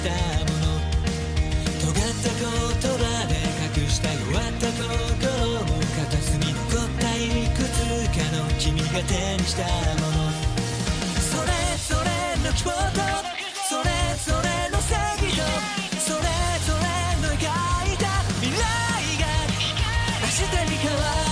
したもの。尖った言葉で隠した弱った心も片隅に残ったいくつかの。君が手にしたもの。それそれの。希望とそれそれの。正義とそれそれの。描いた未来が明日に変わる